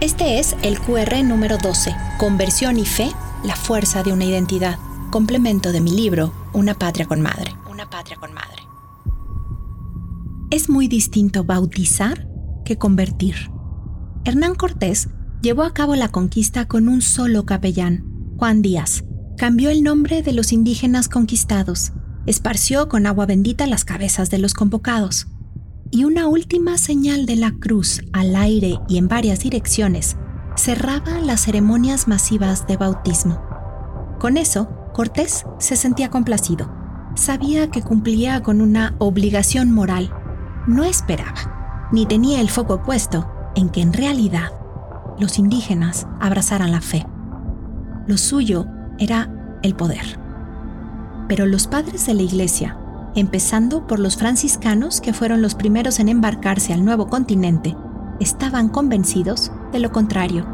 Este es el QR número 12, Conversión y Fe, la fuerza de una identidad, complemento de mi libro, Una patria con madre. Una patria con madre. Es muy distinto bautizar que convertir. Hernán Cortés llevó a cabo la conquista con un solo capellán, Juan Díaz. Cambió el nombre de los indígenas conquistados, esparció con agua bendita las cabezas de los convocados, y una última señal de la cruz al aire y en varias direcciones cerraba las ceremonias masivas de bautismo. Con eso, Cortés se sentía complacido. Sabía que cumplía con una obligación moral. No esperaba, ni tenía el foco puesto en que en realidad los indígenas abrazaran la fe. Lo suyo era el poder. Pero los padres de la iglesia empezando por los franciscanos que fueron los primeros en embarcarse al nuevo continente, estaban convencidos de lo contrario.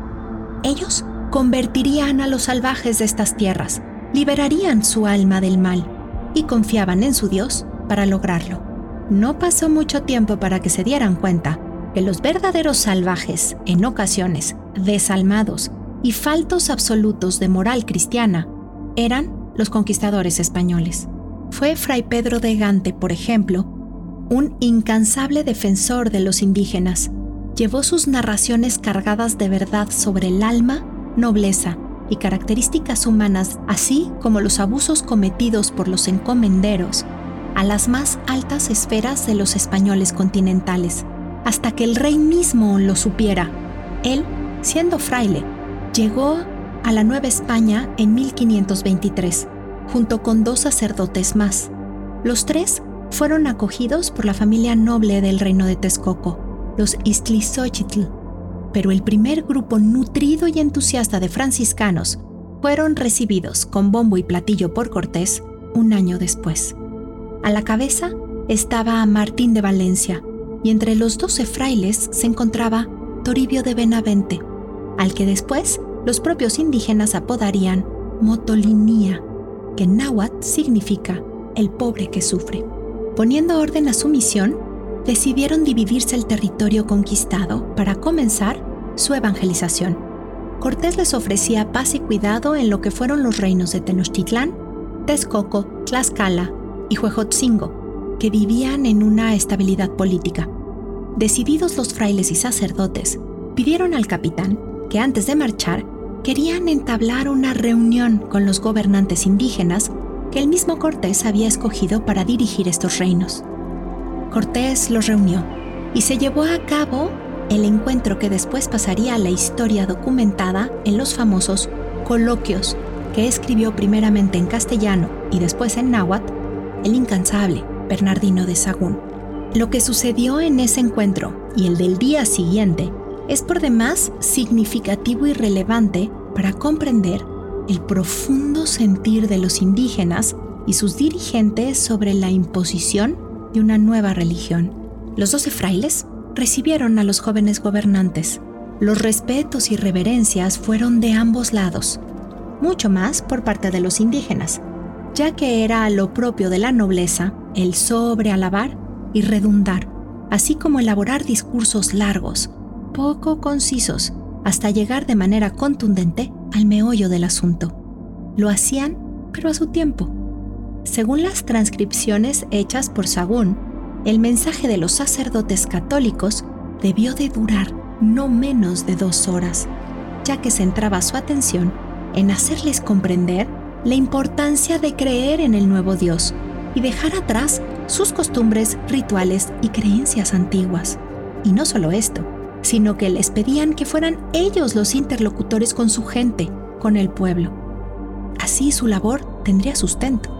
Ellos convertirían a los salvajes de estas tierras, liberarían su alma del mal y confiaban en su Dios para lograrlo. No pasó mucho tiempo para que se dieran cuenta que los verdaderos salvajes, en ocasiones desalmados y faltos absolutos de moral cristiana, eran los conquistadores españoles fue Fray Pedro de Gante, por ejemplo, un incansable defensor de los indígenas. Llevó sus narraciones cargadas de verdad sobre el alma, nobleza y características humanas, así como los abusos cometidos por los encomenderos, a las más altas esferas de los españoles continentales, hasta que el rey mismo lo supiera. Él, siendo fraile, llegó a la Nueva España en 1523 junto con dos sacerdotes más. Los tres fueron acogidos por la familia noble del reino de Texcoco, los Istlizochitl, pero el primer grupo nutrido y entusiasta de franciscanos fueron recibidos con bombo y platillo por Cortés un año después. A la cabeza estaba Martín de Valencia, y entre los doce frailes se encontraba Toribio de Benavente, al que después los propios indígenas apodarían Motolinía que náhuatl significa el pobre que sufre. Poniendo orden a su misión, decidieron dividirse el territorio conquistado para comenzar su evangelización. Cortés les ofrecía paz y cuidado en lo que fueron los reinos de Tenochtitlán, Texcoco, Tlaxcala y Huejotzingo, que vivían en una estabilidad política. Decididos los frailes y sacerdotes, pidieron al capitán que antes de marchar querían entablar una reunión con los gobernantes indígenas que el mismo Cortés había escogido para dirigir estos reinos. Cortés los reunió y se llevó a cabo el encuentro que después pasaría a la historia documentada en los famosos coloquios que escribió primeramente en castellano y después en náhuatl el incansable Bernardino de Sagún. Lo que sucedió en ese encuentro y el del día siguiente es por demás significativo y relevante para comprender el profundo sentir de los indígenas y sus dirigentes sobre la imposición de una nueva religión. Los doce frailes recibieron a los jóvenes gobernantes. Los respetos y reverencias fueron de ambos lados, mucho más por parte de los indígenas, ya que era lo propio de la nobleza el sobrealabar y redundar, así como elaborar discursos largos, poco concisos hasta llegar de manera contundente al meollo del asunto. Lo hacían, pero a su tiempo. Según las transcripciones hechas por Sagún, el mensaje de los sacerdotes católicos debió de durar no menos de dos horas, ya que centraba su atención en hacerles comprender la importancia de creer en el nuevo Dios y dejar atrás sus costumbres, rituales y creencias antiguas. Y no solo esto, sino que les pedían que fueran ellos los interlocutores con su gente, con el pueblo. Así su labor tendría sustento.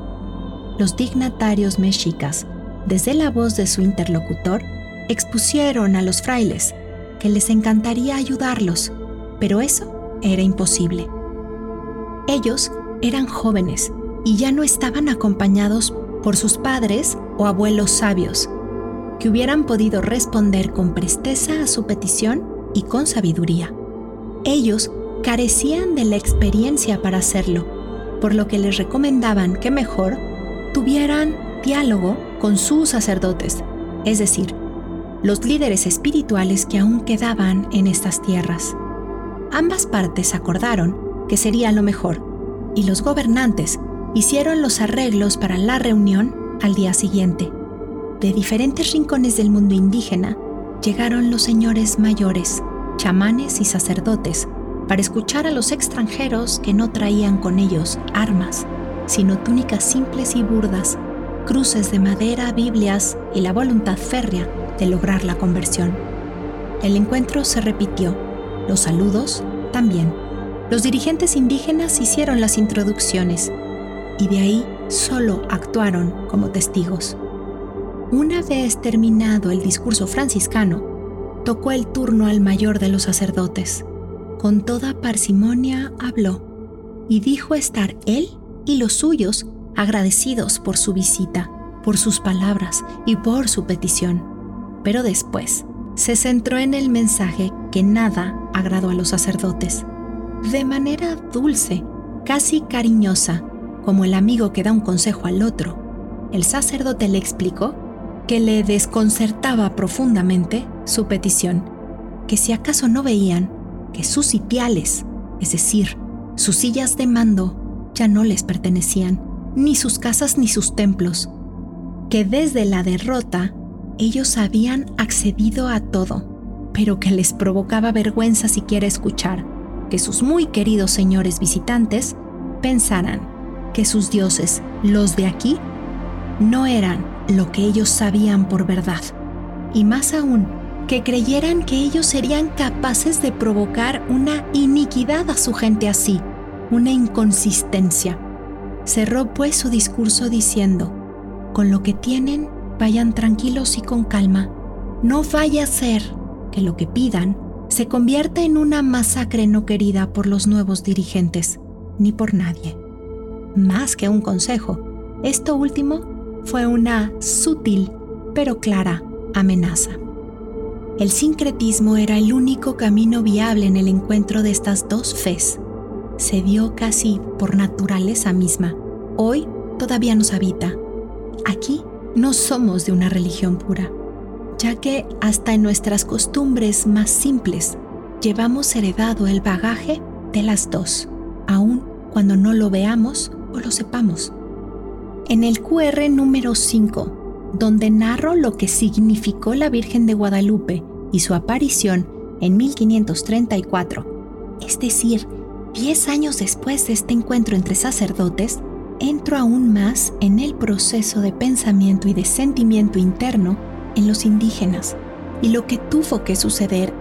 Los dignatarios mexicas, desde la voz de su interlocutor, expusieron a los frailes que les encantaría ayudarlos, pero eso era imposible. Ellos eran jóvenes y ya no estaban acompañados por sus padres o abuelos sabios, que hubieran podido responder con presteza a su petición y con sabiduría. Ellos carecían de la experiencia para hacerlo, por lo que les recomendaban que mejor tuvieran diálogo con sus sacerdotes, es decir, los líderes espirituales que aún quedaban en estas tierras. Ambas partes acordaron que sería lo mejor, y los gobernantes hicieron los arreglos para la reunión al día siguiente. De diferentes rincones del mundo indígena llegaron los señores mayores, chamanes y sacerdotes para escuchar a los extranjeros que no traían con ellos armas, sino túnicas simples y burdas, cruces de madera, Biblias y la voluntad férrea de lograr la conversión. El encuentro se repitió, los saludos también. Los dirigentes indígenas hicieron las introducciones y de ahí solo actuaron como testigos. Una vez terminado el discurso franciscano, tocó el turno al mayor de los sacerdotes. Con toda parsimonia habló y dijo estar él y los suyos agradecidos por su visita, por sus palabras y por su petición. Pero después se centró en el mensaje que nada agradó a los sacerdotes. De manera dulce, casi cariñosa, como el amigo que da un consejo al otro, el sacerdote le explicó que le desconcertaba profundamente su petición, que si acaso no veían que sus sitiales, es decir, sus sillas de mando, ya no les pertenecían, ni sus casas ni sus templos, que desde la derrota ellos habían accedido a todo, pero que les provocaba vergüenza siquiera escuchar que sus muy queridos señores visitantes pensaran que sus dioses, los de aquí, no eran lo que ellos sabían por verdad, y más aún, que creyeran que ellos serían capaces de provocar una iniquidad a su gente así, una inconsistencia. Cerró pues su discurso diciendo, con lo que tienen, vayan tranquilos y con calma. No vaya a ser que lo que pidan se convierta en una masacre no querida por los nuevos dirigentes, ni por nadie. Más que un consejo, esto último fue una sutil pero clara amenaza. El sincretismo era el único camino viable en el encuentro de estas dos fes. Se dio casi por naturaleza misma. Hoy todavía nos habita. Aquí no somos de una religión pura, ya que hasta en nuestras costumbres más simples llevamos heredado el bagaje de las dos, aun cuando no lo veamos o lo sepamos. En el QR número 5 donde narro lo que significó la Virgen de Guadalupe y su aparición en 1534, es decir, 10 años después de este encuentro entre sacerdotes, entro aún más en el proceso de pensamiento y de sentimiento interno en los indígenas y lo que tuvo que suceder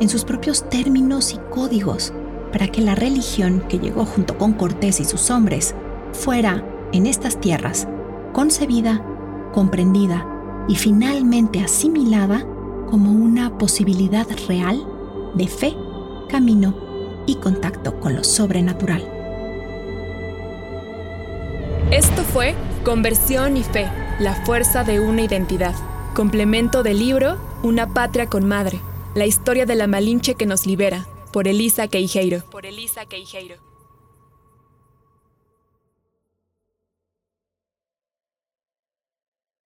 en sus propios términos y códigos para que la religión que llegó junto con Cortés y sus hombres fuera, en estas tierras, concebida comprendida y finalmente asimilada como una posibilidad real de fe, camino y contacto con lo sobrenatural. Esto fue Conversión y Fe, la fuerza de una identidad. Complemento del libro Una patria con madre, la historia de la Malinche que nos libera, por Elisa Queijeiro. Por Elisa Queijeiro.